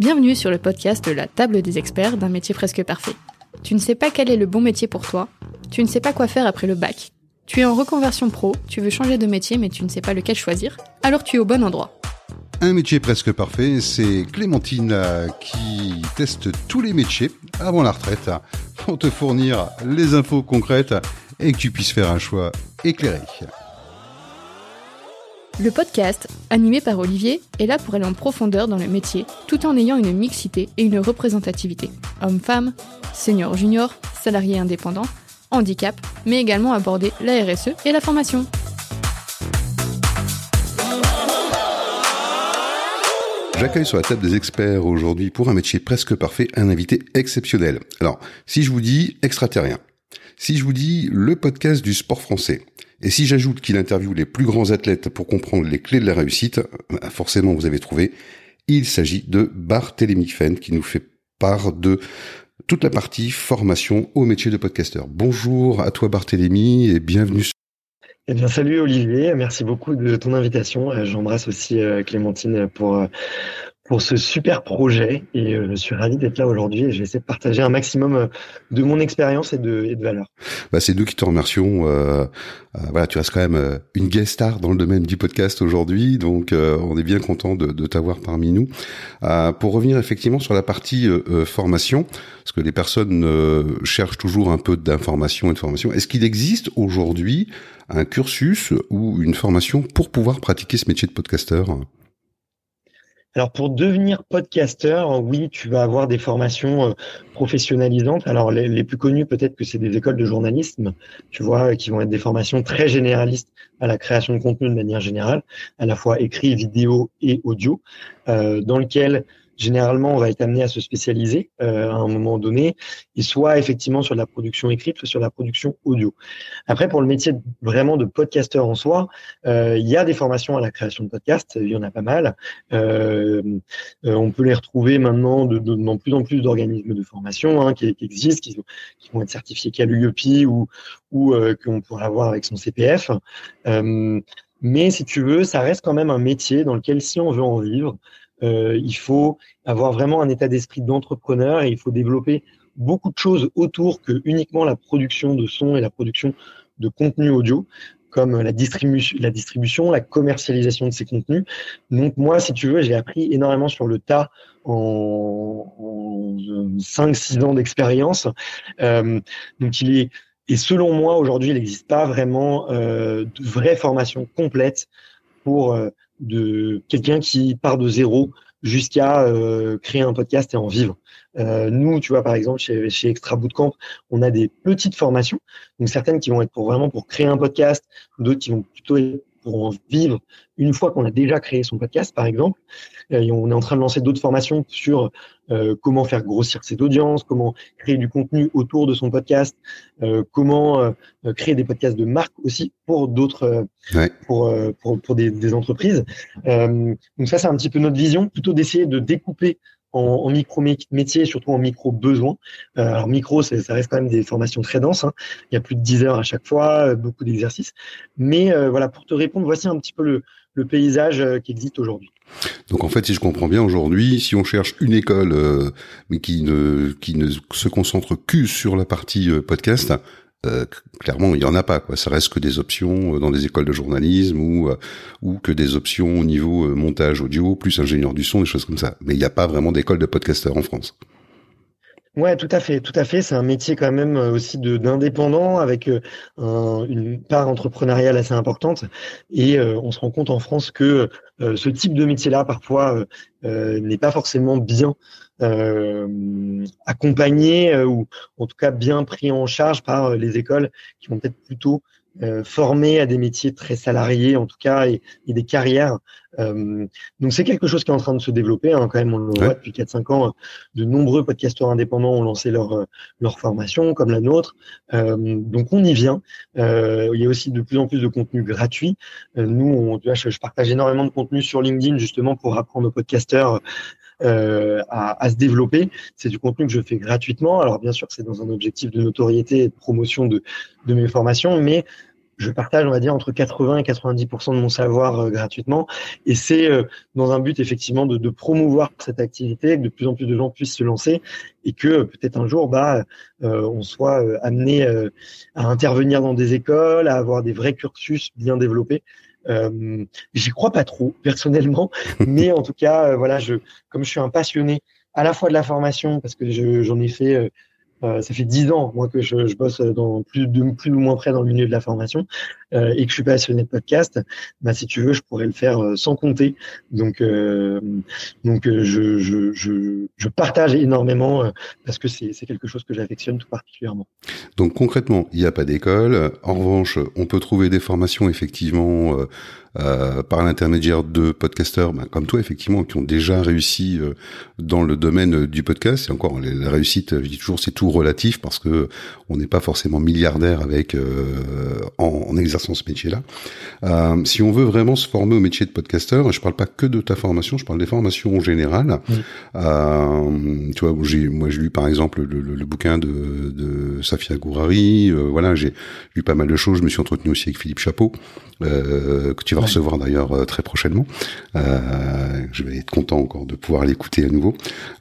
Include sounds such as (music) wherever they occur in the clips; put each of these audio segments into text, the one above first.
Bienvenue sur le podcast La table des experts d'un métier presque parfait. Tu ne sais pas quel est le bon métier pour toi, tu ne sais pas quoi faire après le bac, tu es en reconversion pro, tu veux changer de métier mais tu ne sais pas lequel choisir, alors tu es au bon endroit. Un métier presque parfait, c'est Clémentine euh, qui teste tous les métiers avant la retraite pour te fournir les infos concrètes et que tu puisses faire un choix éclairé. Le podcast, animé par Olivier, est là pour aller en profondeur dans le métier, tout en ayant une mixité et une représentativité. Hommes-femmes, seniors juniors, salariés indépendants, handicap, mais également aborder la RSE et la formation. J'accueille sur la table des experts aujourd'hui pour un métier presque parfait un invité exceptionnel. Alors, si je vous dis extraterrien, si je vous dis le podcast du sport français, et si j'ajoute qu'il interviewe les plus grands athlètes pour comprendre les clés de la réussite, bah, forcément vous avez trouvé, il s'agit de Barthélémy Fenn qui nous fait part de toute la partie formation au métier de podcasteur. Bonjour à toi Barthélémy et bienvenue. Eh bien, salut Olivier, merci beaucoup de ton invitation. Euh, j'embrasse aussi euh, Clémentine pour euh, pour ce super projet et euh, je suis ravi d'être là aujourd'hui et je vais essayer de partager un maximum euh, de mon expérience et de, et de valeur. Bah, c'est nous qui te remercions. Euh, euh, voilà, tu restes quand même une guest star dans le domaine du podcast aujourd'hui, donc on est bien content de, de t'avoir parmi nous. pour revenir effectivement sur la partie formation, parce que les personnes cherchent toujours un peu d'information et de formation. Est-ce qu'il existe aujourd'hui un cursus ou une formation pour pouvoir pratiquer ce métier de podcasteur? Alors pour devenir podcasteur, oui, tu vas avoir des formations euh, professionnalisantes. Alors les, plus connues peut-être que c'est des écoles de journalisme, tu vois, qui vont être des formations très généralistes à la création de contenu de manière générale, à la fois écrit, vidéo et audio, euh, dans lequel généralement, on va être amené à se spécialiser euh, à un moment donné, et soit effectivement sur la production écrite, soit sur la production audio. Après, pour le métier vraiment de podcasteur en soi, euh, il y a des formations à la création de podcasts, il y en a pas mal. Euh, on peut les retrouver maintenant de, de, dans plus en plus d'organismes de formation hein, qui, qui, existent, qui, qui, vont être certifiés l'UEPI ou, ou qu'on pourra avoir avec son CPF. mais si tu veux, ça reste quand même un métier dans lequel, si on veut en vivre, euh, il faut avoir vraiment un état d'esprit d'entrepreneur et il faut développer beaucoup de choses autour que uniquement la production de son et la production de contenu audio comme la, distribution, la distribution, la commercialisation de ces contenus. Donc moi, si tu veux, j'ai appris énormément sur le tas en, en 5-6 ans d'expérience. Euh, donc il est, et selon moi, aujourd'hui, il n'existe pas vraiment euh, de vraie formation complète pour euh, de quelqu'un qui part de zéro jusqu'à euh, créer un podcast et en vivre. Euh, nous, tu vois, par exemple, chez, chez Extra Bootcamp, on a des petites formations, donc certaines qui vont être pour vraiment pour créer un podcast, d'autres qui vont plutôt être pour en vivre une fois qu'on a déjà créé son podcast, par exemple. Euh, et on est en train de lancer d'autres formations sur euh, comment faire grossir cette audience, comment créer du contenu autour de son podcast, euh, comment euh, créer des podcasts de marque aussi pour d'autres, ouais. pour, pour, pour des, des entreprises. donc ça, c'est un petit peu notre vision, plutôt d'essayer de découper en, en micro métier, surtout en micro besoin. Euh, alors micro, ça reste quand même des formations très denses. Hein. Il y a plus de 10 heures à chaque fois, euh, beaucoup d'exercices. Mais euh, voilà, pour te répondre, voici un petit peu le, paysage qui existe aujourd'hui. Donc en fait, si je comprends bien aujourd'hui, si on cherche une école mais qui ne qui ne se concentre que sur la partie podcast, euh, clairement, il y en a pas. Quoi. Ça reste que des options euh, dans des écoles de journalisme ou euh, ou que des options au niveau montage audio, plus ingénieur du son, des choses comme ça. Mais il n'y a pas vraiment d'école de podcasteurs en France. Ouais, tout à fait, tout à fait. C'est un métier quand même aussi d'indépendant avec un, une part entrepreneuriale assez importante. Et on se rend compte en France que ce type de métier-là parfois n'est pas forcément bien euh, accompagné euh, ou en tout cas bien pris en charge par euh, les écoles qui vont peut-être plutôt euh, formés à des métiers très salariés en tout cas et, et des carrières. Euh, donc c'est quelque chose qui est en train de se développer hein, quand même. On le voit depuis 4-5 ans. De nombreux podcasteurs indépendants ont lancé leur leur formation comme la nôtre. Euh, donc on y vient. il y a aussi de plus en plus de contenu gratuit. nous, on, tu vois, je, je, partage énormément de contenu sur LinkedIn justement pour apprendre aux podcasteurs euh, à, à, se développer. C'est du contenu que je fais gratuitement. Alors bien sûr, c'est dans un objectif de notoriété et de promotion de, de mes formations, mais je partage, on va dire, entre 80 et 90% de mon savoir gratuitement. Et c'est dans un but effectivement de, de, promouvoir cette activité, que de plus en plus de gens puissent se lancer et que peut-être un jour, bah, on soit amené à intervenir dans des écoles, à avoir des vrais cursus bien développés. Euh, J'y crois pas trop personnellement, (laughs) mais en tout cas, voilà, je, comme je suis un passionné à la fois de la formation parce que j'en ai fait euh, euh, ça fait dix ans moi que je, je, bosse dans plus de plus ou moins près dans le milieu de la formation euh, et que je suis passionné de podcast. Bah si tu veux, je pourrais le faire euh, sans compter. Donc euh, donc je, je, je, je, partage énormément parce que c'est quelque chose que j'affectionne tout particulièrement. Donc concrètement, il n'y a pas d'école. En revanche, on peut trouver des formations effectivement par l'intermédiaire de podcasteurs ben, comme toi, effectivement, qui ont déjà réussi dans le domaine du podcast. Et encore, la réussite, je dis toujours, c'est tout relatif parce que on n'est pas forcément milliardaire avec en, en, exerçant ce métier-là. si on veut vraiment se former au métier de podcasteur, je parle pas que de ta formation, je parle des formations en général. tu vois, j'ai, moi, j'ai lu par exemple le, le, le bouquin de, de Safia Gourari. voilà, j'ai lu pas mal de choses. Je me suis entretenu aussi avec Philippe Chapeau, que tu vas recevoir d'ailleurs euh, très prochainement. Euh, je vais être content encore de pouvoir l'écouter à nouveau.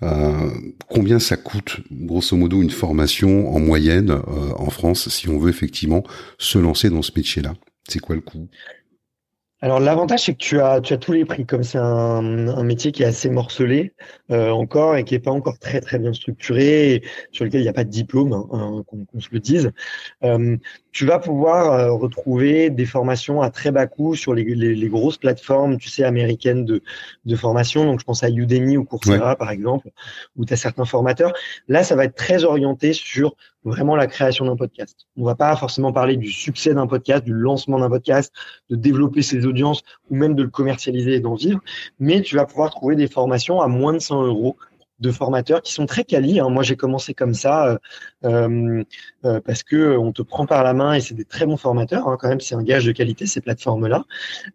Euh, combien ça coûte, grosso modo, une formation en moyenne en France si on veut effectivement se lancer dans ce métier-là? C'est quoi le coût? Alors l'avantage c'est que tu as tu as tous les prix comme c'est un, un, métier qui est assez morcelé euh, encore et qui est pas encore très très bien structuré et sur lequel il n'y a pas de diplôme hein, hein, qu'on se le dise. Euh, tu vas pouvoir euh, retrouver des formations à très bas coût sur les, les, les, grosses plateformes tu sais américaines de, de formation donc je pense à Udemy ou Coursera par exemple où tu as certains formateurs. Là ça va être très orienté sur vraiment la création d'un podcast. On va pas forcément parler du succès d'un podcast, du lancement d'un podcast, de développer ses audiences ou même de le commercialiser et d'en vivre, mais tu vas pouvoir trouver des formations à moins de 100 euros de formateurs qui sont très quali. Hein. Moi, j'ai commencé comme ça euh, euh, euh, parce que on te prend par la main et c'est des très bons formateurs. Hein. Quand même, c'est un gage de qualité ces plateformes-là.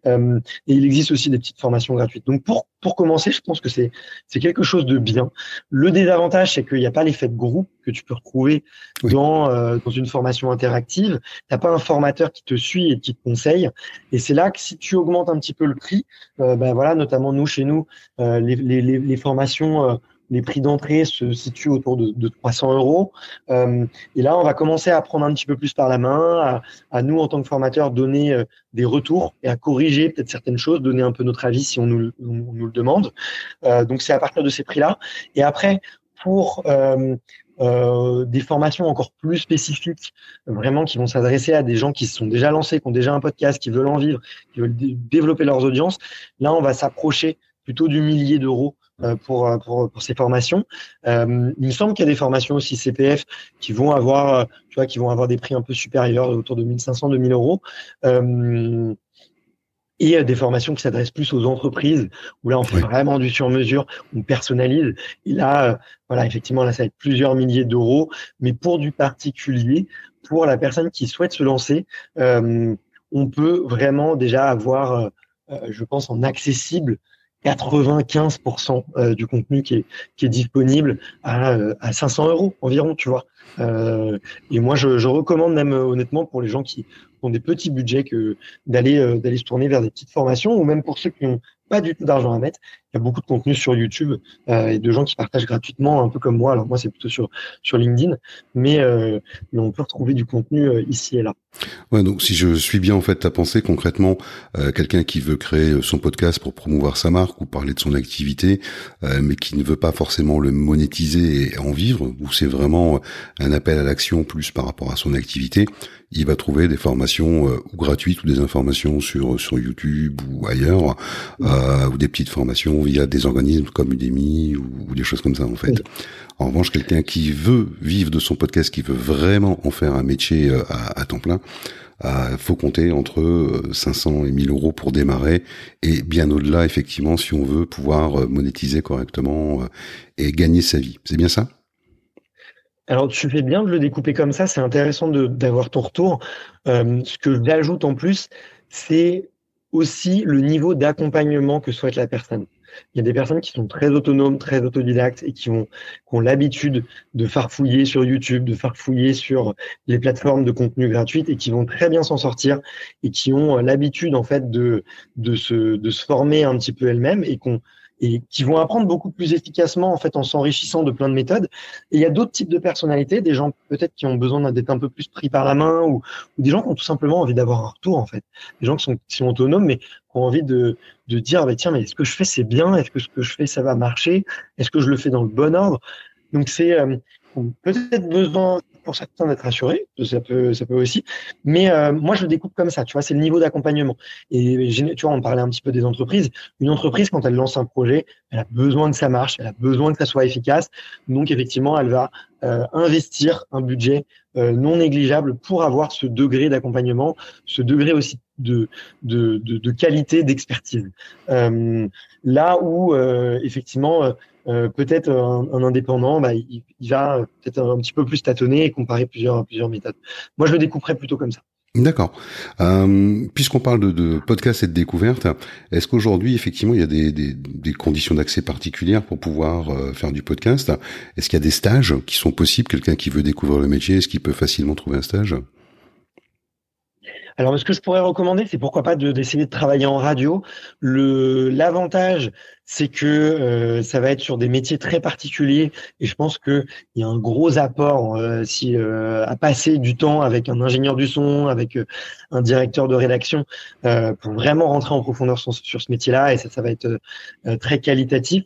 Euh, et il existe aussi des petites formations gratuites. Donc pour pour commencer, je pense que c'est c'est quelque chose de bien. Le désavantage, c'est qu'il n'y a pas l'effet de groupe que tu peux retrouver dans euh, dans une formation interactive. T'as pas un formateur qui te suit et qui te conseille. Et c'est là que si tu augmentes un petit peu le prix, ben voilà, notamment nous chez nous, les, les, les formations les prix d'entrée se situent autour de, de 300 euros. Euh, et là, on va commencer à prendre un petit peu plus par la main, à, à nous, en tant que formateurs, donner euh, des retours et à corriger peut-être certaines choses, donner un peu notre avis si on nous, on nous le demande. Euh, donc, c'est à partir de ces prix-là. Et après, pour euh, euh, des formations encore plus spécifiques, vraiment qui vont s'adresser à des gens qui se sont déjà lancés, qui ont déjà un podcast, qui veulent en vivre, qui veulent développer leurs audiences. Là, on va s'approcher plutôt du millier d'euros pour, euh, pour, pour, ces formations. Euh, il me semble qu'il y a des formations aussi CPF qui vont avoir, tu vois, qui vont avoir des prix un peu supérieurs, autour de 1500, 2000 euros. Euh, et des formations qui s'adressent plus aux entreprises, où là on fait vraiment du sur-mesure, on personnalise. Et là, voilà, effectivement, là ça va être plusieurs milliers d'euros, mais pour du particulier, pour la personne qui souhaite se lancer, euh, on peut vraiment déjà avoir, je pense, en accessible 95% euh, du contenu qui est, disponible à, euh, à 500 euros environ, tu vois. Euh, et moi, je, recommande même honnêtement pour les gens qui ont des petits budgets d'aller se tourner vers des petites formations ou même pour ceux qui ont pas du tout d'argent à mettre. Y a beaucoup de contenu sur YouTube euh, et de gens qui partagent gratuitement, un peu comme moi. Alors moi, c'est plutôt sur sur LinkedIn, mais, euh, on peut retrouver du contenu euh, ici et là. Ouais, donc si je suis bien en fait ta pensée concrètement, quelqu'un qui veut créer son podcast pour promouvoir sa marque ou parler de son activité, mais qui ne veut pas forcément le monétiser et en vivre, ou c'est vraiment un appel à l'action plus par rapport à son activité, il va trouver des formations euh, gratuites ou des informations sur sur YouTube ou ailleurs, ou des petites formations via des organismes comme Udemy ou, ou des choses comme ça en fait. En revanche, quelqu'un qui veut vivre de son podcast, qui veut vraiment en faire un métier euh, à, à temps plein, euh, faut compter entre 500 et 1000 euros pour démarrer et bien au-delà effectivement si on veut pouvoir monétiser correctement et gagner sa vie. C'est bien ça? Alors, tu fais bien de le découper comme ça. C'est intéressant d'avoir ton retour. Euh, ce que j'ajoute en plus, c'est aussi le niveau d'accompagnement que souhaite la personne. Il y a des personnes qui sont très autonomes, très autodidactes et qui, ont, l'habitude de farfouiller sur YouTube, de farfouiller sur les plateformes de contenu gratuites et qui vont très bien s'en sortir et qui ont l'habitude en fait de, de, se, de se former un petit peu elles-mêmes et qu'on et qui vont apprendre beaucoup plus efficacement en fait en s'enrichissant de plein de méthodes. Et il y a d'autres types de personnalités, des gens peut-être qui ont besoin d'être un peu plus pris par la main ou, des gens qui ont tout simplement envie d'avoir un retour en fait, des gens qui sont, autonomes mais qui ont envie de, de dire bah, tiens mais ce que je fais c'est bien, est-ce que ce que je fais ça va marcher, est-ce que je le fais dans le bon ordre? Donc c'est euh, peut-être besoin pour certains d'être assurés, ça peut, ça peut aussi. Mais euh, moi, je le découpe comme ça, tu vois, c'est le niveau d'accompagnement. Et tu vois, on parlait un petit peu des entreprises. Une entreprise, quand elle lance un projet, elle a besoin que ça marche, elle a besoin que ça soit efficace. Donc, effectivement, elle va euh, investir un budget euh, non négligeable pour avoir ce degré d'accompagnement, ce degré aussi de, de, de, de qualité, d'expertise. Euh, là où, effectivement, euh, peut-être un, indépendant, bah, il, va peut-être un, petit peu plus tâtonner et comparer plusieurs, plusieurs méthodes. Moi, je le découperais plutôt comme ça. D'accord. Euh, Puisqu'on parle de, podcast et de découverte, est-ce qu'aujourd'hui, effectivement, il y a des, des, conditions d'accès particulières pour pouvoir euh, faire du podcast? Est-ce qu'il y a des stages qui sont possibles? Quelqu'un qui veut découvrir le métier, est-ce qu'il peut facilement trouver un stage? Alors, ce que je pourrais recommander, c'est pourquoi pas d'essayer de, travailler en radio. L'avantage, c'est que euh, ça va être sur des métiers très particuliers, et je pense que il y a un gros apport euh, si euh, à passer du temps avec un ingénieur du son, avec un directeur de rédaction, pour vraiment rentrer en profondeur sur, ce métier-là, et ça, ça va être très qualitatif.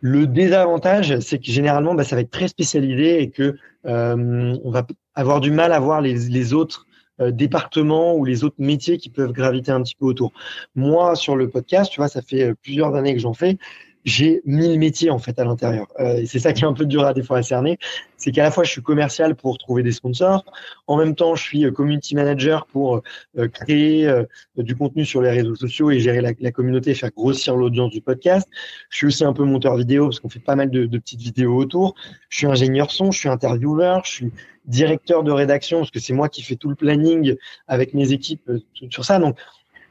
Le désavantage, c'est que généralement, bah, ça va être très spécialisé et que on va avoir du mal à voir les, autres euh, départements ou les autres métiers qui peuvent graviter un petit peu autour. Moi, sur le podcast, tu vois, ça fait euh, plusieurs années que j'en fais. J'ai mille métiers en fait à l'intérieur. Euh, c'est ça qui est un peu dur à des fois à cerner, c'est qu'à la fois je suis commercial pour trouver des sponsors, en même temps je suis community manager pour créer du contenu sur les réseaux sociaux et gérer la, la communauté, faire grossir l'audience du podcast. Je suis aussi un peu monteur vidéo parce qu'on fait pas mal de, petites vidéos autour. Je suis ingénieur son, je suis intervieweur, je suis directeur de rédaction, parce que c'est moi qui fais tout le planning avec mes équipes euh, sur ça. Donc,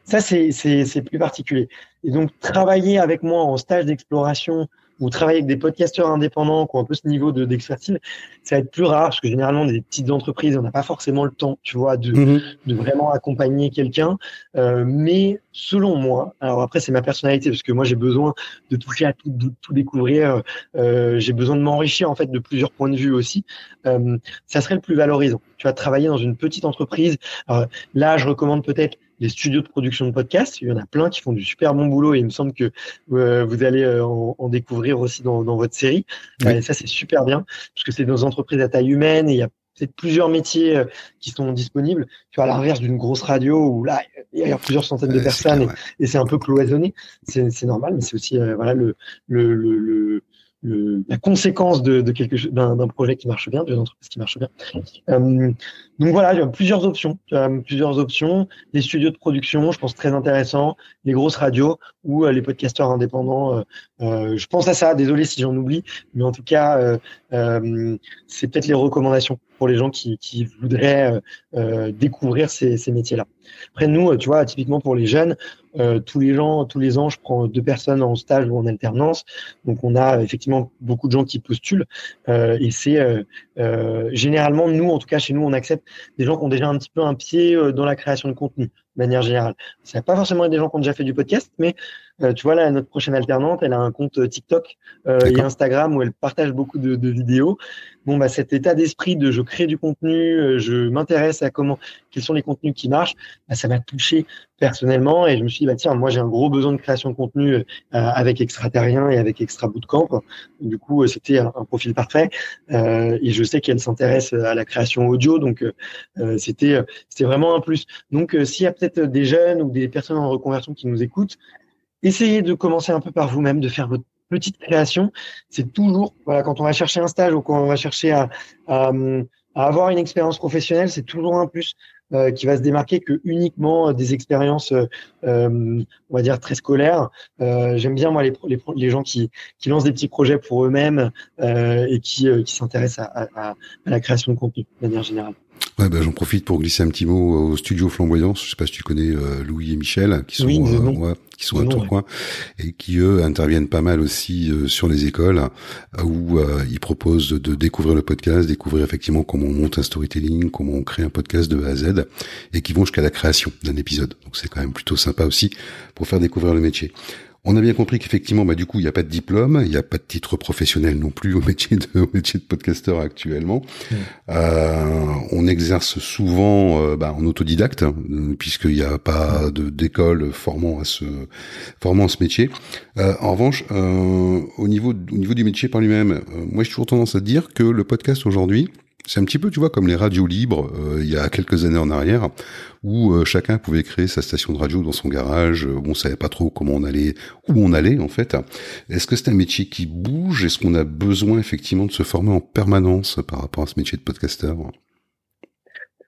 ça, c'est plus particulier. Et donc, travailler avec moi en stage d'exploration ou travailler avec des podcasteurs indépendants qui ont un peu ce niveau de d'expertise, ça va être plus rare parce que généralement des petites entreprises, on n'a pas forcément le temps, tu vois, de, mhm. de vraiment accompagner quelqu'un. Euh, mais selon moi, alors après c'est ma personnalité parce que moi j'ai besoin de toucher à tout, de tout découvrir, euh, j'ai besoin de m'enrichir en fait de plusieurs points de vue aussi. Euh, ça serait le plus valorisant. Tu vas travailler dans une petite entreprise. Alors, là, je recommande peut-être les studios de production de podcasts. Il y en a plein qui font du super bon boulot et il me semble que euh, vous allez euh, en, découvrir aussi dans, votre série. Et ça, c'est super bien parce que c'est dans des entreprises à taille humaine et il y a peut-être plusieurs métiers euh, qui sont disponibles. Tu vois, à l'inverse d'une grosse radio où là, il y a plusieurs centaines de personnes et, c'est un peu cloisonné. C'est normal, mais c'est aussi voilà le, le, le la conséquence de, de quelque chose d'un projet qui marche bien, d'une entreprise qui marche bien. Euh, donc voilà, il y a plusieurs options, plusieurs options. Les studios de production, je pense très intéressant. Les grosses radios ou euh, les podcasteurs indépendants. Euh, euh, je pense à ça. Désolé si j'en oublie, mais en tout cas, c'est peut-être les recommandations pour les gens qui, qui voudraient découvrir ces, ces métiers-là. Après nous, tu vois, typiquement pour les jeunes, tous les gens, tous les ans, je prends deux personnes en stage ou en alternance. Donc on a effectivement beaucoup de gens qui postulent et c'est généralement nous, en tout cas chez nous, on accepte des gens qui ont déjà un petit peu un pied euh, dans la création de contenu, de manière générale. Ça va pas forcément des gens qui ont déjà fait du podcast, mais tu vois là, notre prochaine alternante, elle a un compte euh, TikTok et Instagram où elle partage beaucoup de, de vidéos. Bon, bah cet état d'esprit de je crée du contenu, je m'intéresse à comment, quels sont les contenus qui marchent, bah, ça m'a touché personnellement et je me suis dit bah tiens, moi j'ai un gros besoin de création de contenu avec Extraterrien et avec Extra Bootcamp. Du coup, c'était un, un, profil parfait et je sais qu'elle s'intéresse à la création audio, donc euh, c'était euh, c'était vraiment un plus. Donc euh, s'il y a peut-être des jeunes ou des personnes en reconversion qui nous écoutent, essayez de commencer un peu par vous-même, de faire votre petite création. C'est toujours voilà quand on va chercher un stage ou quand on va chercher à, à, avoir une expérience professionnelle, c'est toujours un plus. qui va se démarquer que uniquement des expériences, euh, on va dire très scolaires. Euh, J'aime bien moi les, les, les, gens qui, qui lancent des petits projets pour eux-mêmes et qui, qui s'intéressent à, à, à, la création de contenu de manière générale. Ouais, bah, j'en profite pour glisser un petit mot au studio Flamboyance. Je sais pas si tu connais euh, Louis et Michel, qui sont, euh, qui sont à Tourcoing et qui eux interviennent pas mal aussi euh, sur les écoles où ils proposent de découvrir le podcast, découvrir effectivement comment on monte un storytelling, comment on crée un podcast de A à Z, et qui vont jusqu'à la création d'un épisode. Donc c'est quand même plutôt sympa aussi pour faire découvrir le métier. On a bien compris qu'effectivement, bah, du coup, il n'y a pas de diplôme, il n'y a pas de titre professionnel non plus au métier de, (laughs) au métier de podcasteur actuellement. Mmh. Euh, on exerce souvent euh, bah, en autodidacte, hein, puisqu'il n'y a pas de, d'école formant à ce formant à ce métier. Euh, en revanche, euh, au niveau au niveau du métier par lui-même, moi, j'ai toujours tendance à dire que le podcast aujourd'hui, c'est un petit peu, tu vois, comme les radios libres euh, il y a quelques années en arrière, où euh, chacun pouvait créer sa station de radio dans son garage. Euh, on savait pas trop comment on allait, où on allait en fait. Est-ce que c'est un métier qui bouge? Est-ce qu'on a besoin effectivement de se former en permanence par rapport à ce métier de podcasteur?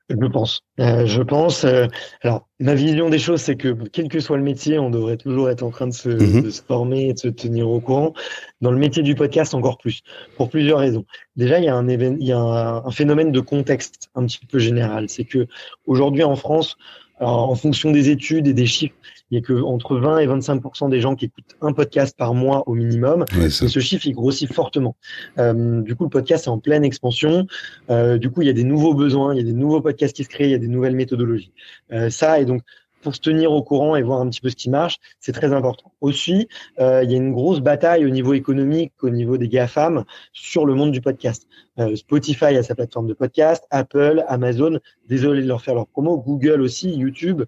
Je pense. Euh, je pense. Euh, alors, ma vision des choses, c'est que quel que soit le métier, on devrait toujours être en train de se, mhm. de se, former et de se tenir au courant. Dans le métier du podcast, encore plus, pour plusieurs raisons. Déjà, il y a un, il y a un, un phénomène de contexte un petit peu général. C'est que aujourd'hui en France, alors, en fonction des études et des chiffres, il y a que entre 20 et 25% des gens qui écoutent un podcast par mois au minimum. et ce chiffre, il grossit fortement. Euh, du coup, le podcast est en pleine expansion. Euh, du coup, il y a des nouveaux besoins, il y a des nouveaux podcasts qui se créent, il y a des nouvelles méthodologies. Euh, ça, et donc, pour se tenir au courant et voir un petit peu ce qui marche, c'est très important. Aussi, euh, il y a une grosse bataille au niveau économique, au niveau des GAFAM, sur le monde du podcast. Euh, Spotify a sa plateforme de podcast, Apple, Amazon, désolé de leur faire leur promo, Google aussi, YouTube.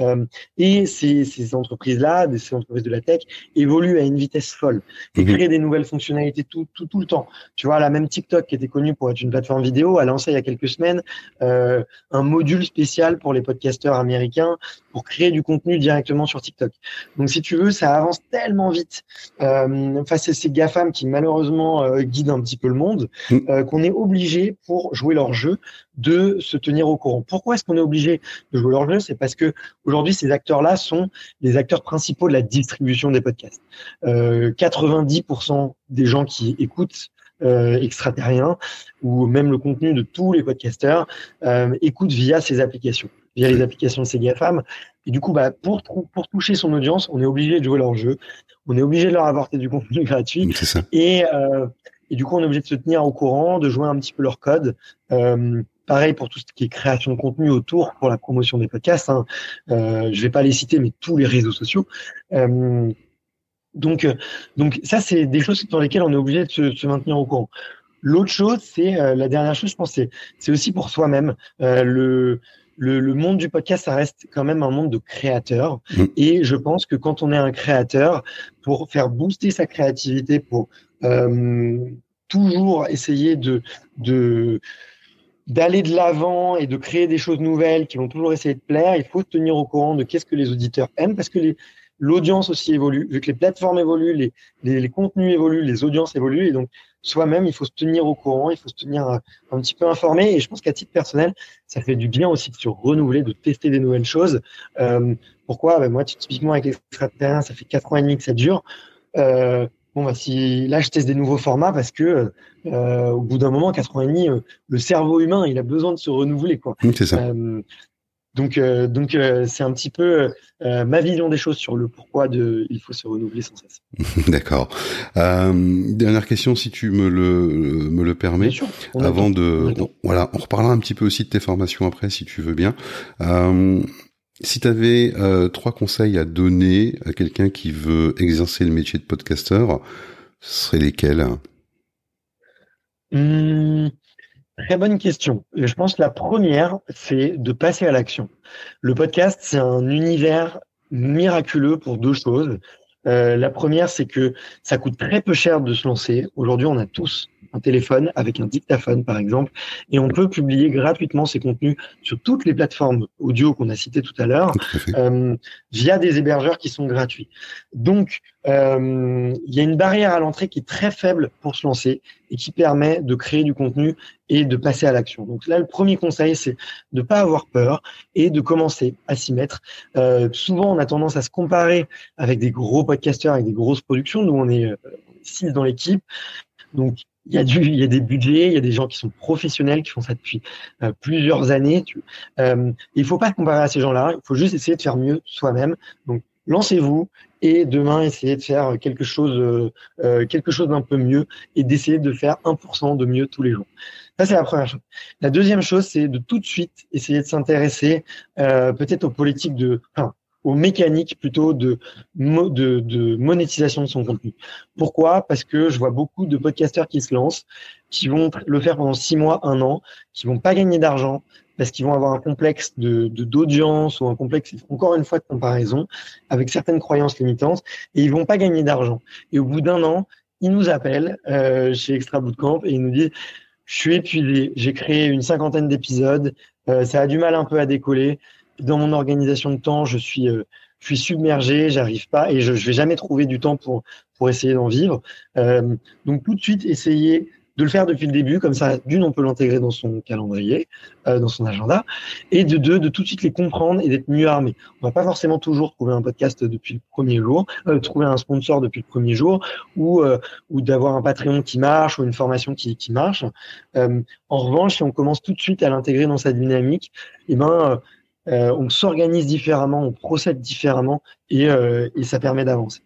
Euh, et ces, ces entreprises-là, ces entreprises de la tech, évoluent à une vitesse folle et mhm. créent des nouvelles fonctionnalités tout, tout, tout le temps. Tu vois, la même TikTok qui était connue pour être une plateforme vidéo a lancé il y a quelques semaines un module spécial pour les podcasteurs américains pour créer du contenu directement sur TikTok. Donc, si tu veux, ça avance tellement vite euh, face à ces GAFAM qui malheureusement euh, guident un petit peu le monde. Mhm. Euh, qu'on est obligé pour jouer leur jeu de se tenir au courant. Pourquoi est-ce qu'on est obligé de jouer leur jeu? C'est parce que aujourd'hui ces acteurs-là sont les acteurs principaux de la distribution des podcasts. Euh, 90% des gens qui écoutent euh, extraterriens ou même le contenu de tous les podcasteurs euh, écoutent via ces applications, via les applications de ces GAFAM. Et du coup, bah, pour, pour toucher son audience, on est obligé de jouer leur jeu, on est obligé de leur apporter du contenu (laughs) gratuit. Ça. Et, euh, et du coup, on est obligé de se tenir au courant, de jouer un petit peu leur code. Euh, pareil pour tout ce qui est création de contenu autour pour la promotion des podcasts. Hein. Euh, je vais pas les citer, mais tous les réseaux sociaux. Euh, donc, euh, donc ça, c'est des choses dans lesquelles on est obligé de se, se maintenir au courant. L'autre chose, c'est euh, la dernière chose, je pense, c'est aussi pour soi-même. Euh, le, le, le, monde du podcast, ça reste quand même un monde de créateurs. Mmh. Et je pense que quand on est un créateur, pour faire booster sa créativité, pour euh, toujours essayer de, de d'aller de l'avant et de créer des choses nouvelles qui vont toujours essayer de plaire, il faut se tenir au courant de qu'est-ce que les auditeurs aiment parce que les, l'audience aussi évolue, vu que les plateformes évoluent, les, les, les, contenus évoluent, les audiences évoluent, et donc soi-même, il faut se tenir au courant, il faut se tenir un, un petit peu informé, et je pense qu'à titre personnel, ça fait du bien aussi de se renouveler, de tester des nouvelles choses. Euh, pourquoi? Ben Moi, typiquement avec l'extraterrestre, ça fait quatre ans et demi que ça dure. Euh, bon bah si là je teste des nouveaux formats parce que euh, au bout d'un moment, quatre ans et demi, euh, le cerveau humain il a besoin de se renouveler quoi. ça. Euh, donc euh, donc euh, c'est un petit peu ma vision des choses sur le pourquoi de il faut se renouveler sans cesse. (laughs) D'accord. dernière question si tu me le me le permets. Sûr, avant de on, voilà on reparlera un petit peu aussi de tes formations après si tu veux bien. Si tu avais euh, trois conseils à donner à quelqu'un qui veut exercer le métier de podcasteur, ce seraient lesquels? Mmh, Très bonne question. Je pense que la première, c'est de passer à l'action. Le podcast, c'est un univers miraculeux pour deux choses. Euh, la première, c'est que ça coûte très peu cher de se lancer. Aujourd'hui, on a tous un téléphone avec un dictaphone, par exemple, et on peut publier gratuitement ces contenus sur toutes les plateformes audio qu'on a citées tout à l'heure, euh, via des hébergeurs qui sont gratuits. Donc, euh, il y a une barrière à l'entrée qui est très faible pour se lancer et qui permet de créer du contenu et de passer à l'action. Donc là, le premier conseil, c'est de ne pas avoir peur et de commencer à s'y mettre. Euh, souvent, on a tendance à se comparer avec des gros podcasteurs, avec des grosses productions. Nous, on est euh, six dans l'équipe. Donc, il y a du, il y a des budgets, il y a des gens qui sont professionnels, qui font ça depuis euh, plusieurs années. Tu, euh, il faut pas comparer à ces gens-là. Il faut juste essayer de faire mieux soi-même. Donc, lancez-vous et demain essayez de faire quelque chose, euh, euh quelque chose d'un peu mieux et d'essayer de faire 1% de mieux tous les jours. Ça, c'est la première chose. La deuxième chose, c'est de tout de suite essayer de s'intéresser euh, peut-être aux politiques de, enfin, aux mécaniques plutôt de, de, de, monétisation de son contenu. Pourquoi? Parce que je vois beaucoup de podcasteurs qui se lancent, qui vont le faire pendant six mois, un an, qui vont pas gagner d'argent parce qu'ils vont avoir un complexe de d'audience ou un complexe encore une fois de comparaison avec certaines croyances limitantes et ils vont pas gagner d'argent. Et au bout d'un an, ils nous appellent euh, chez Extra Bootcamp et ils nous disent je suis épuisé, j'ai créé une cinquantaine d'épisodes, euh, ça a du mal un peu à décoller dans mon organisation de temps, je suis, euh, je suis submergé, j'arrive pas et je, je vais jamais trouver du temps pour pour essayer d'en vivre. Euh, donc tout de suite essayer de le faire depuis le début, comme ça, d'une, on peut l'intégrer dans son calendrier, euh, dans son agenda, et de deux, de tout de suite les comprendre et d'être mieux armé. On va pas forcément toujours trouver un podcast depuis le premier jour, euh, trouver un sponsor depuis le premier jour, ou euh, ou d'avoir un Patreon qui marche ou une formation qui, qui marche. Euh, en revanche, si on commence tout de suite à l'intégrer dans sa dynamique, eh ben euh, on s'organise différemment, on procède différemment et, euh, et ça permet d'avancer.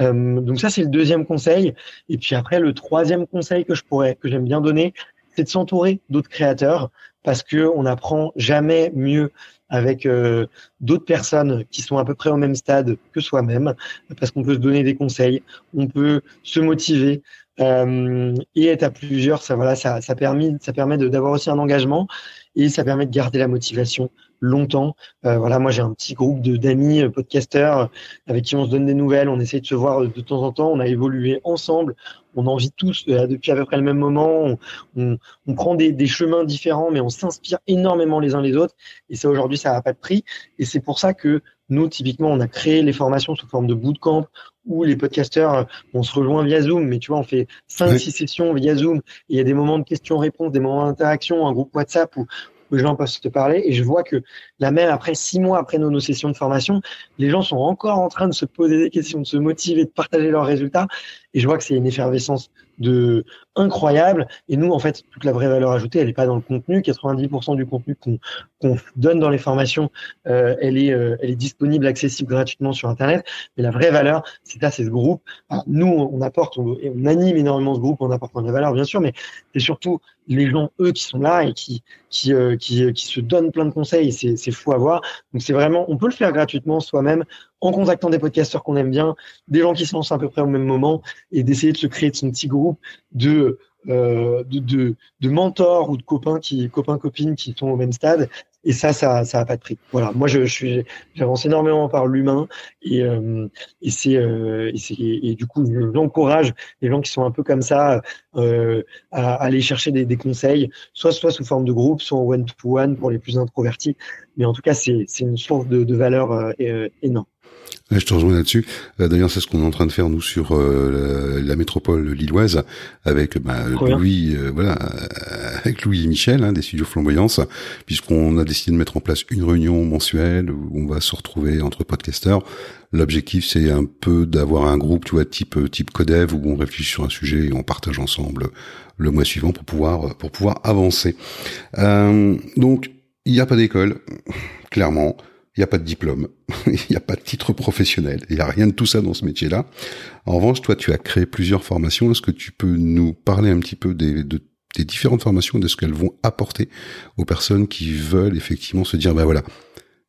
Euh, donc ça c'est le deuxième conseil. Et puis après le troisième conseil que je pourrais, que j'aime bien donner, c'est de s'entourer d'autres créateurs parce que on apprend jamais mieux avec euh, d'autres personnes qui sont à peu près au même stade que soi-même, parce qu'on peut se donner des conseils, on peut se motiver euh, et être à plusieurs. Ça voilà, ça, ça permet, ça permet d'avoir aussi un engagement et ça permet de garder la motivation longtemps. Euh, voilà, moi j'ai un petit groupe de d'amis euh, podcasteurs euh, avec qui on se donne des nouvelles, on essaie de se voir de temps en temps, on a évolué ensemble, on en vit tous depuis à peu près le même moment, on, on, prend des, des, chemins différents, mais on s'inspire énormément les uns les autres, et ça aujourd'hui ça n'a pas de prix, et c'est pour ça que nous typiquement on a créé les formations sous forme de bootcamp où les podcasteurs, on se rejoint via Zoom, mais tu vois, on fait 5-6 sessions via Zoom. il y a des moments de questions-réponses, des moments d'interaction, un groupe WhatsApp où les gens peuvent te parler. Et je vois que là même après six mois après nos, sessions de formation, les gens sont encore en train de se poser des questions, de se motiver, de partager leurs résultats. Et je vois que c'est une effervescence de incroyable. Et nous, en fait, toute la vraie valeur ajoutée, elle n'est pas dans le contenu. 90% du contenu qu'on donne dans les formations, euh, elle est euh, elle est disponible, accessible gratuitement sur Internet. Mais la vraie valeur, c'est là, c'est ce groupe. Nous, on apporte, on, anime énormément ce groupe en apportant de la valeur, bien sûr, mais c'est surtout les gens eux qui sont là et qui qui euh, qui, qui se donnent plein de conseils. C'est fou à voir. Donc c'est vraiment, on peut le faire gratuitement soi-même en contactant des podcasteurs qu'on aime bien, des gens qui se lancent à peu près au même moment, et d'essayer de se créer de son petit groupe de, de, de, de, mentors ou de copains qui copains copines qui sont au même stade. Et ça, ça, ça a pas de prix. Voilà. Moi, je, je suis, j'avance énormément par l'humain et euh, et c'est euh, et et du coup, j'encourage les gens qui sont un peu comme ça euh, à, aller chercher des, des conseils, soit soit sous forme de groupe, soit en one to one pour les plus introvertis. Mais en tout cas, c'est c'est une source de, de valeur euh, euh, je te rejoins là-dessus. Euh, d'ailleurs, c'est ce qu'on est en train de faire nous sur euh, la, métropole lilloise avec bah, Louis, euh, voilà, (laughs) avec Louis et Michel hein, des studios Flamboyance, puisqu'on a décidé de mettre en place une réunion mensuelle où on va se retrouver entre podcasteurs. L'objectif, c'est un peu d'avoir un groupe, tu vois, type type codev où on réfléchit sur un sujet et on partage ensemble le mois suivant pour pouvoir pour pouvoir avancer. donc, il n'y a pas d'école, clairement. Il n'y a pas de diplôme, (laughs) il n'y a pas de titre professionnel, il n'y a rien de tout ça dans ce métier-là. En revanche, toi, tu as créé plusieurs formations. Est-ce que tu peux nous parler un petit peu des, de, différentes formations, de ce qu'elles vont apporter aux personnes qui veulent effectivement se dire, bah voilà,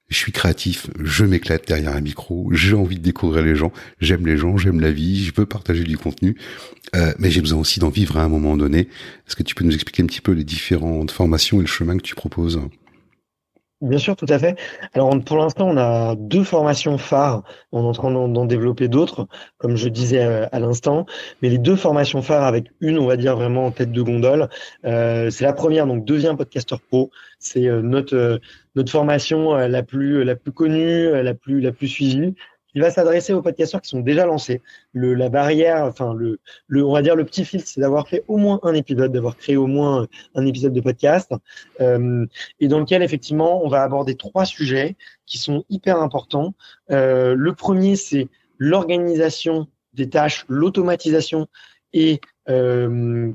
je suis créatif, je m'éclate derrière un micro, j'ai envie de découvrir les gens, j'aime les gens, j'aime la vie, je veux partager du contenu, euh, mais j'ai besoin aussi d'en vivre à un moment donné. Est-ce que tu peux nous expliquer un petit peu les différentes formations et le chemin que tu proposes? Bien sûr, tout à fait. Alors pour l'instant, on a deux formations phares. On est en train d'en développer d'autres, comme je disais euh, à, l'instant. Mais les deux formations phares, avec une, on va dire vraiment en tête de gondole, euh, c'est la première, donc deviens podcasteur pro. C'est euh, notre euh, notre formation la plus la plus connue, la plus la plus suivie il va s'adresser aux podcasteurs qui sont déjà lancés. Le, la barrière, enfin le, le, on va dire le petit filtre, c'est d'avoir fait au moins un épisode, d'avoir créé au moins un épisode de podcast, euh, et dans lequel effectivement on va aborder trois sujets qui sont hyper importants. Euh, le premier, c'est l'organisation des tâches, l'automatisation et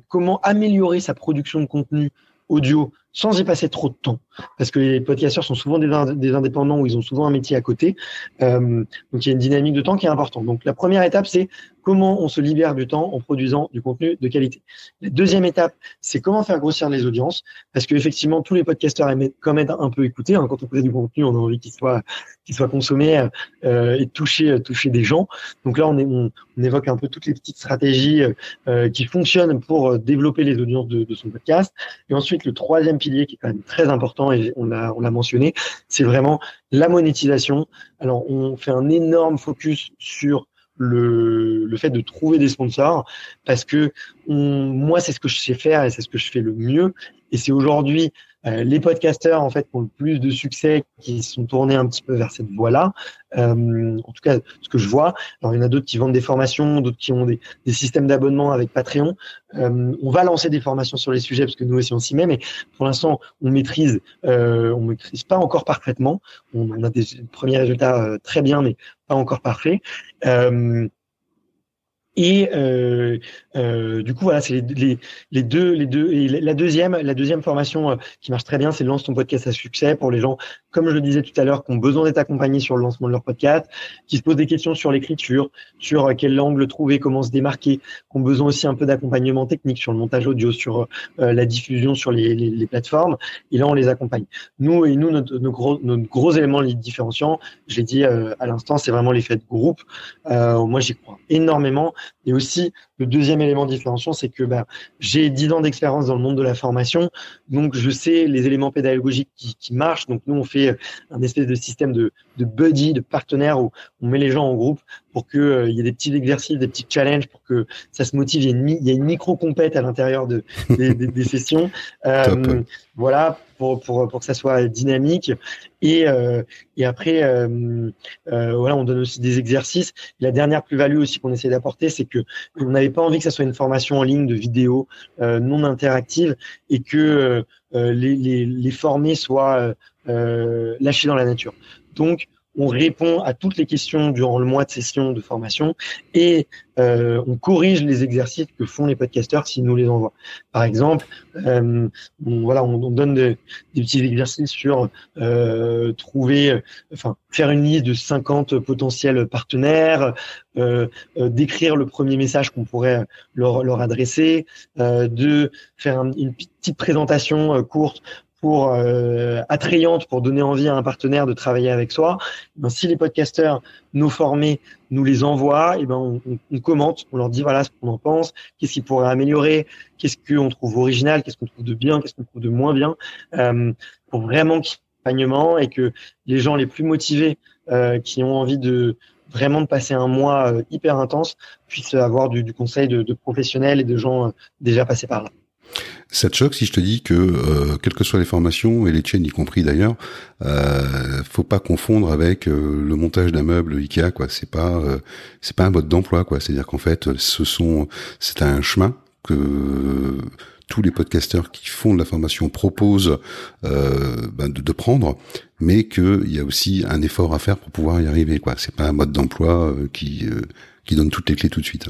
comment améliorer sa production de contenu audio sans y passer trop de temps, parce que les podcasteurs sont souvent des, indépendants ou ils ont souvent un métier à côté. Euh, donc il y a une dynamique de temps qui est importante. Donc la première étape, c'est comment on se libère du temps en produisant du contenu de qualité. La deuxième étape, c'est comment faire grossir les audiences, parce qu'effectivement, tous les podcasteurs aiment quand même un peu écouter. Hein. Quand on fait du contenu, on a envie qu'il soit, qu'il soit consommé euh, et toucher, toucher des gens. Donc là, on, évoque un peu toutes les petites stratégies euh, qui fonctionnent pour développer les audiences de son podcast. Et ensuite, le troisième pilier qui est quand même très important et on l'a on l'a mentionné, c'est vraiment la monétisation. Alors on fait un énorme focus sur le, fait de trouver des sponsors parce que moi c'est ce que je sais faire et c'est ce que je fais le mieux et c'est aujourd'hui euh, les podcasteurs en fait qui ont le plus de succès, qui sont tournés un petit peu vers cette voie-là. Euh, en tout cas, ce que je vois. Alors il y en a d'autres qui vendent des formations, d'autres qui ont des, des systèmes d'abonnement avec Patreon. Euh, on va lancer des formations sur les sujets parce que nous aussi on s'y met, mais pour l'instant on maîtrise, euh, on maîtrise pas encore parfaitement. On, on a des premiers résultats euh, très bien, mais pas encore parfaits. Et euh, euh, du coup, voilà, c'est les, les, les, deux, les deux. La deuxième, la deuxième formation euh, qui marche très bien, c'est lance ton podcast à succès pour les gens, comme je le disais tout à l'heure, qui ont besoin d'être accompagnés sur le lancement de leur podcast, qui se posent des questions sur l'écriture, sur euh, quel angle trouver, comment se démarquer, qui ont besoin aussi un peu d'accompagnement technique sur le montage audio, sur euh, la diffusion sur les, les, les, plateformes. Et là, on les accompagne. Nous et nous, notre, nos gros, notre gros élément différenciant, je l'ai dit à l'instant, c'est vraiment l'effet de groupe. moi, j'y crois énormément. Et aussi, le deuxième élément différenciant, c'est que bah, j'ai 10 ans d'expérience dans le monde de la formation, donc je sais les éléments pédagogiques qui, qui marchent. Donc nous, on fait un espèce de système de, de buddy, de partenaire où on met les gens en groupe pour qu'il euh, y ait des petits exercices, des petits challenges, pour que ça se motive. Il y a une, il y a une micro-compète à l'intérieur de, (laughs) des, des, des sessions. Euh, voilà, pour, pour, pour que ça soit dynamique. Et, euh, et après, euh, voilà, on donne aussi des exercices. La dernière plus-value aussi qu'on essaie d'apporter, c'est que on n'avait pas envie que ça soit une formation en ligne de vidéo non interactive et que les, les, les formés soient euh, lâchés dans la nature. Donc, on répond à toutes les questions durant le mois de session de formation et euh, on corrige les exercices que font les podcasteurs s'ils nous les envoient. Par exemple, euh, on, voilà, on, on donne des, petits exercices sur euh, trouver, enfin, faire une liste de 50 potentiels partenaires, d'écrire le premier message qu'on pourrait leur, adresser, de faire un, une petite présentation courte pour euh, attrayante pour donner envie à un partenaire de travailler avec soi, ben, si les podcasteurs nos formés nous les envoient, et eh ben on, on, commente, on leur dit voilà ce qu'on en pense, qu'est-ce qu'ils pourraient améliorer, qu'est-ce qu'on trouve original, qu'est-ce qu'on trouve de bien, qu'est-ce qu'on trouve de moins bien, euh, pour vraiment qu'il accompagnement et que les gens les plus motivés euh, qui ont envie de vraiment de passer un mois euh, hyper intense puissent avoir du, du conseil de, de, professionnels et de gens euh, déjà passés par là. Ça te choque si je te dis que, euh, quelles que soient les formations, et les tiennes y compris d'ailleurs, euh, faut pas confondre avec euh, le montage d'un meuble Ikea, quoi. C'est pas, euh, c'est pas un mode d'emploi, quoi. C'est-à-dire qu'en fait, ce sont, c'est un chemin que tous les podcasteurs qui font de la formation proposent euh, ben de, de, prendre, mais qu'il y a aussi un effort à faire pour pouvoir y arriver, quoi. C'est pas un mode d'emploi euh, qui qui donne toutes les clés tout de suite.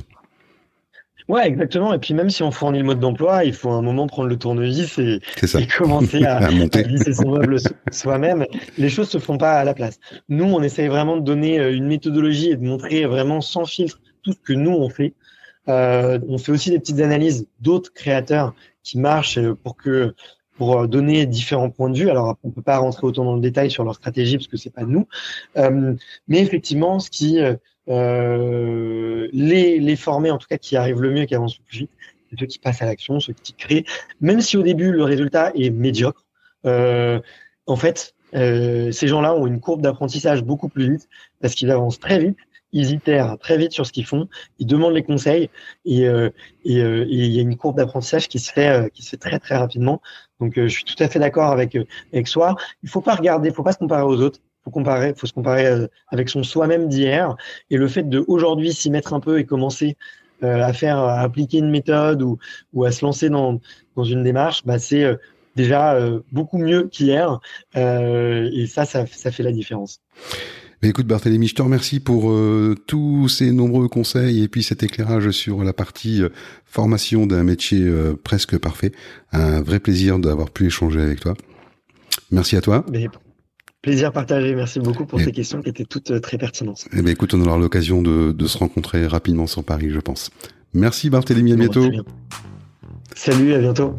Ouais, exactement. Et puis même si on fournit le mode d'emploi, il faut un moment prendre le tournevis et, et commencer à, (laughs) à, monter. à visser son meuble soi-même. Les choses se font pas à la place. Nous, on essaye vraiment de donner euh, une méthodologie et de montrer vraiment sans filtre tout ce que nous on fait. Euh, on fait aussi des petites analyses d'autres créateurs qui marchent euh, pour que pour euh, donner différents points de vue. Alors, on peut pas rentrer autant dans le détail sur leur stratégie parce que c'est pas nous. Euh, mais effectivement, ce qui euh, les, les formés, en tout cas, qui arrivent le mieux, qui avancent le plus vite, c'est ceux qui passent à l'action, ceux qui créent. Même si au début, le résultat est médiocre, euh, en fait, euh, ces gens-là ont une courbe d'apprentissage beaucoup plus vite parce qu'ils avancent très vite, ils itèrent très vite sur ce qu'ils font, ils demandent les conseils et, euh, et, euh, et, il y a une courbe d'apprentissage qui se fait euh, qui se fait très très rapidement. Donc je suis tout à fait d'accord avec avec soi. Il faut pas regarder, il faut pas se comparer aux autres faut comparer, faut se comparer euh, avec son soi-même d'hier et le fait de aujourd'hui s'y mettre un peu et commencer euh, à faire, à appliquer une méthode ou, ou à se lancer dans, dans une démarche, bah c'est euh, déjà beaucoup mieux qu'hier et ça, ça, ça fait la différence. écoute Barthélémy, je te remercie pour euh, tous ces nombreux conseils et puis cet éclairage sur la partie euh, formation d'un métier euh, presque parfait. Un vrai plaisir d'avoir pu échanger avec toi. Merci à toi. Plaisir partagé. Merci beaucoup pour ces questions qui étaient toutes très pertinentes. Eh bien, écoute, on aura l'occasion de, de, se rencontrer rapidement sur Paris, je pense. Merci Barthélémy, à bientôt. Salut, à bientôt.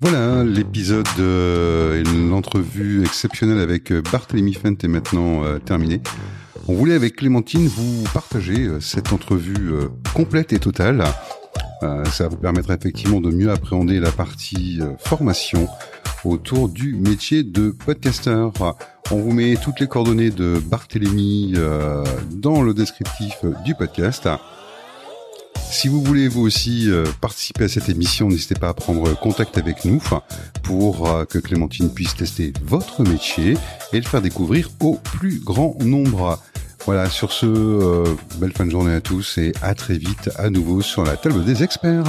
Voilà, l'épisode euh, l'entrevue exceptionnelle avec euh, Barthélemy Fent est maintenant euh, terminé. On voulait avec Clémentine vous partager euh, cette entrevue complète et totale. Ça vous permettra effectivement de mieux appréhender la partie formation autour du métier de podcaster. On vous met toutes les coordonnées de Barthélemy dans le descriptif du podcast. Si vous voulez vous aussi euh, participer à cette émission, n'hésitez pas à prendre contact avec nous pour euh, que Clémentine puisse tester votre métier et le faire découvrir au plus grand nombre. Voilà, sur ce, euh, belle fin de journée à tous et à très vite à nouveau sur la table des experts.